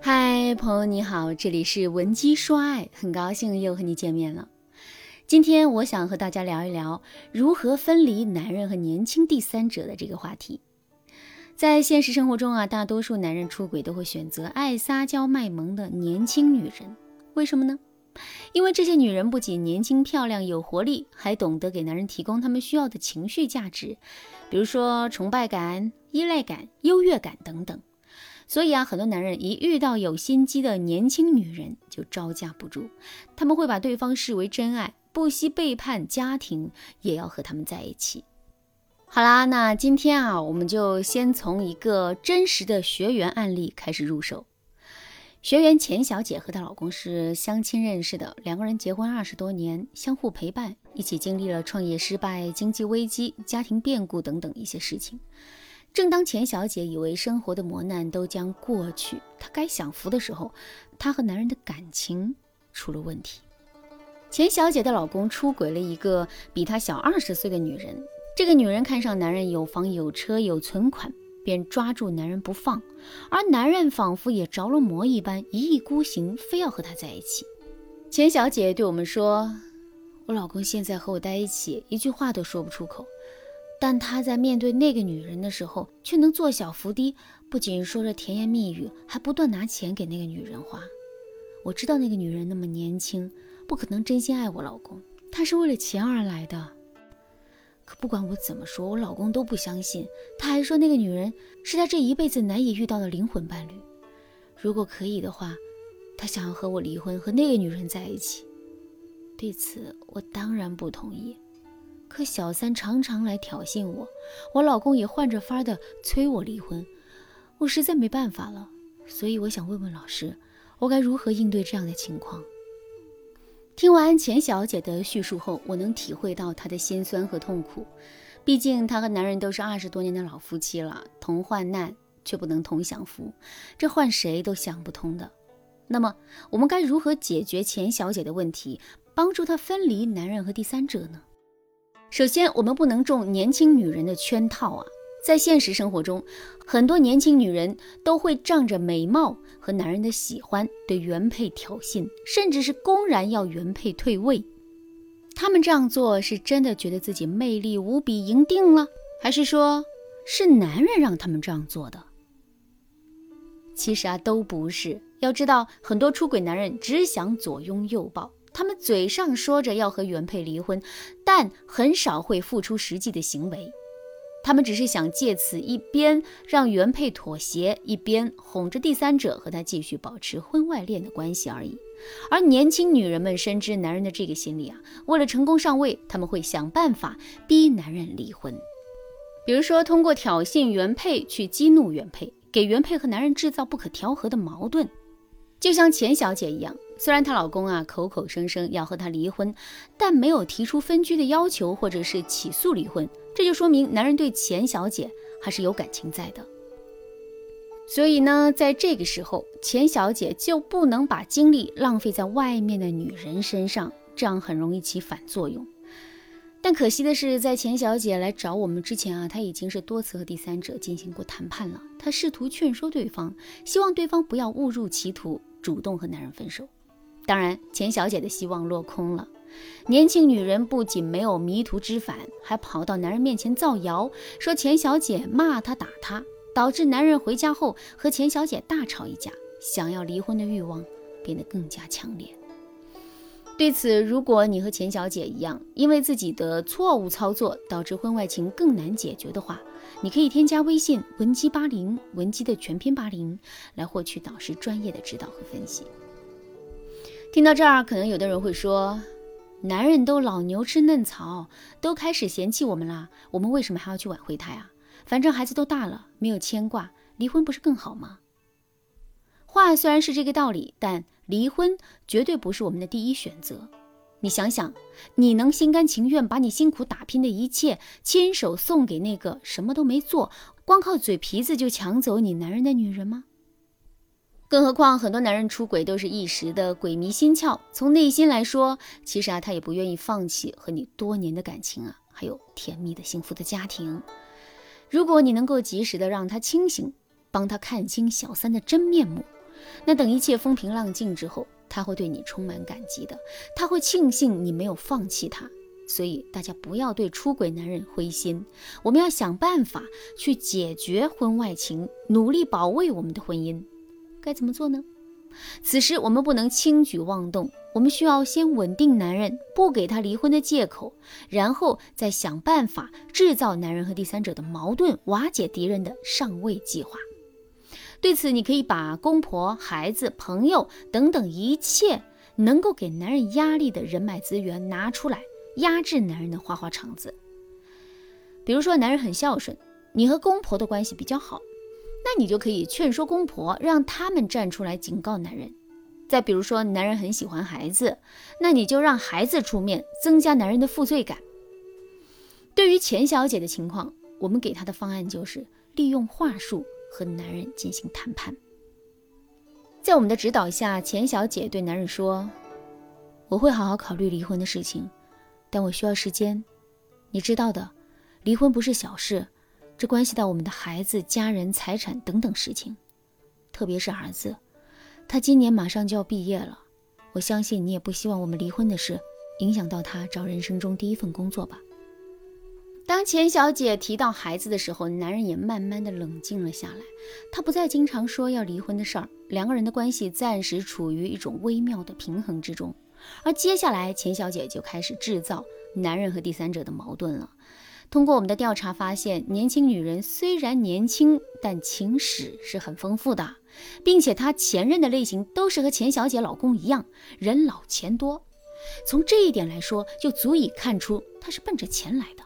嗨，朋友你好，这里是文姬说爱，很高兴又和你见面了。今天我想和大家聊一聊如何分离男人和年轻第三者的这个话题。在现实生活中啊，大多数男人出轨都会选择爱撒娇卖萌的年轻女人，为什么呢？因为这些女人不仅年轻漂亮有活力，还懂得给男人提供他们需要的情绪价值，比如说崇拜感、依赖感、优越感等等。所以啊，很多男人一遇到有心机的年轻女人就招架不住，他们会把对方视为真爱，不惜背叛家庭也要和他们在一起。好啦，那今天啊，我们就先从一个真实的学员案例开始入手。学员钱小姐和她老公是相亲认识的，两个人结婚二十多年，相互陪伴，一起经历了创业失败、经济危机、家庭变故等等一些事情。正当钱小姐以为生活的磨难都将过去，她该享福的时候，她和男人的感情出了问题。钱小姐的老公出轨了一个比她小二十岁的女人，这个女人看上男人有房有车有存款。便抓住男人不放，而男人仿佛也着了魔一般，一意孤行，非要和她在一起。钱小姐对我们说：“我老公现在和我在一起，一句话都说不出口，但他在面对那个女人的时候，却能做小伏低，不仅说着甜言蜜语，还不断拿钱给那个女人花。我知道那个女人那么年轻，不可能真心爱我老公，她是为了钱而来的。”可不管我怎么说，我老公都不相信。他还说那个女人是他这一辈子难以遇到的灵魂伴侣。如果可以的话，他想要和我离婚，和那个女人在一起。对此，我当然不同意。可小三常常来挑衅我，我老公也换着法的催我离婚，我实在没办法了。所以我想问问老师，我该如何应对这样的情况？听完钱小姐的叙述后，我能体会到她的心酸和痛苦。毕竟她和男人都是二十多年的老夫妻了，同患难却不能同享福，这换谁都想不通的。那么，我们该如何解决钱小姐的问题，帮助她分离男人和第三者呢？首先，我们不能中年轻女人的圈套啊。在现实生活中，很多年轻女人都会仗着美貌和男人的喜欢，对原配挑衅，甚至是公然要原配退位。他们这样做是真的觉得自己魅力无比赢定了，还是说是男人让他们这样做的？其实啊，都不是。要知道，很多出轨男人只想左拥右抱，他们嘴上说着要和原配离婚，但很少会付出实际的行为。他们只是想借此一边让原配妥协，一边哄着第三者和他继续保持婚外恋的关系而已。而年轻女人们深知男人的这个心理啊，为了成功上位，他们会想办法逼男人离婚，比如说通过挑衅原配去激怒原配，给原配和男人制造不可调和的矛盾。就像钱小姐一样，虽然她老公啊口口声声要和她离婚，但没有提出分居的要求或者是起诉离婚。这就说明男人对钱小姐还是有感情在的，所以呢，在这个时候，钱小姐就不能把精力浪费在外面的女人身上，这样很容易起反作用。但可惜的是，在钱小姐来找我们之前啊，她已经是多次和第三者进行过谈判了。她试图劝说对方，希望对方不要误入歧途，主动和男人分手。当然，钱小姐的希望落空了。年轻女人不仅没有迷途知返，还跑到男人面前造谣，说钱小姐骂她打她，导致男人回家后和钱小姐大吵一架，想要离婚的欲望变得更加强烈。对此，如果你和钱小姐一样，因为自己的错误操作导致婚外情更难解决的话，你可以添加微信文姬八零，文姬的全拼八零，来获取导师专业的指导和分析。听到这儿，可能有的人会说。男人都老牛吃嫩草，都开始嫌弃我们了，我们为什么还要去挽回他呀？反正孩子都大了，没有牵挂，离婚不是更好吗？话虽然是这个道理，但离婚绝对不是我们的第一选择。你想想，你能心甘情愿把你辛苦打拼的一切亲手送给那个什么都没做，光靠嘴皮子就抢走你男人的女人吗？更何况，很多男人出轨都是一时的鬼迷心窍。从内心来说，其实啊，他也不愿意放弃和你多年的感情啊，还有甜蜜的幸福的家庭。如果你能够及时的让他清醒，帮他看清小三的真面目。那等一切风平浪静之后，他会对你充满感激的，他会庆幸你没有放弃他。所以大家不要对出轨男人灰心，我们要想办法去解决婚外情，努力保卫我们的婚姻。该怎么做呢？此时我们不能轻举妄动，我们需要先稳定男人，不给他离婚的借口，然后再想办法制造男人和第三者的矛盾，瓦解敌人的上位计划。对此，你可以把公婆、孩子、朋友等等一切能够给男人压力的人脉资源拿出来，压制男人的花花肠子。比如说，男人很孝顺，你和公婆的关系比较好。那你就可以劝说公婆，让他们站出来警告男人。再比如说，男人很喜欢孩子，那你就让孩子出面，增加男人的负罪感。对于钱小姐的情况，我们给她的方案就是利用话术和男人进行谈判。在我们的指导下，钱小姐对男人说：“我会好好考虑离婚的事情，但我需要时间。你知道的，离婚不是小事。”这关系到我们的孩子、家人、财产等等事情，特别是儿子，他今年马上就要毕业了。我相信你也不希望我们离婚的事影响到他找人生中第一份工作吧。当钱小姐提到孩子的时候，男人也慢慢的冷静了下来。他不再经常说要离婚的事儿，两个人的关系暂时处于一种微妙的平衡之中。而接下来，钱小姐就开始制造男人和第三者的矛盾了。通过我们的调查发现，年轻女人虽然年轻，但情史是很丰富的，并且她前任的类型都是和钱小姐老公一样，人老钱多。从这一点来说，就足以看出她是奔着钱来的。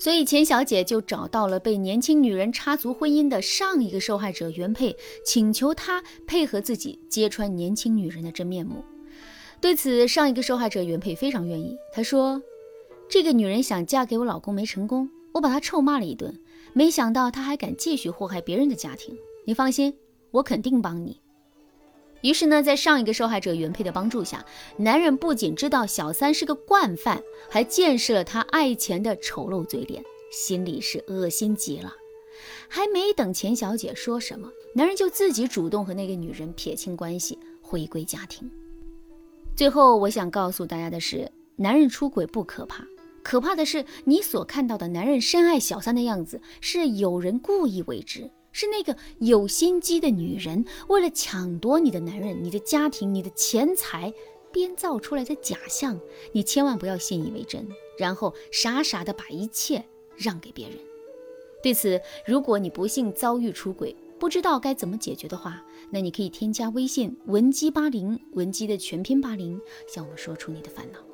所以钱小姐就找到了被年轻女人插足婚姻的上一个受害者原配，请求她配合自己揭穿年轻女人的真面目。对此，上一个受害者原配非常愿意，他说。这个女人想嫁给我老公没成功，我把她臭骂了一顿，没想到她还敢继续祸害别人的家庭。你放心，我肯定帮你。于是呢，在上一个受害者原配的帮助下，男人不仅知道小三是个惯犯，还见识了他爱钱的丑陋嘴脸，心里是恶心极了。还没等钱小姐说什么，男人就自己主动和那个女人撇清关系，回归家庭。最后，我想告诉大家的是，男人出轨不可怕。可怕的是，你所看到的男人深爱小三的样子，是有人故意为之，是那个有心机的女人为了抢夺你的男人、你的家庭、你的钱财，编造出来的假象。你千万不要信以为真，然后傻傻的把一切让给别人。对此，如果你不幸遭遇出轨，不知道该怎么解决的话，那你可以添加微信文姬八零，文姬的全拼八零，向我们说出你的烦恼。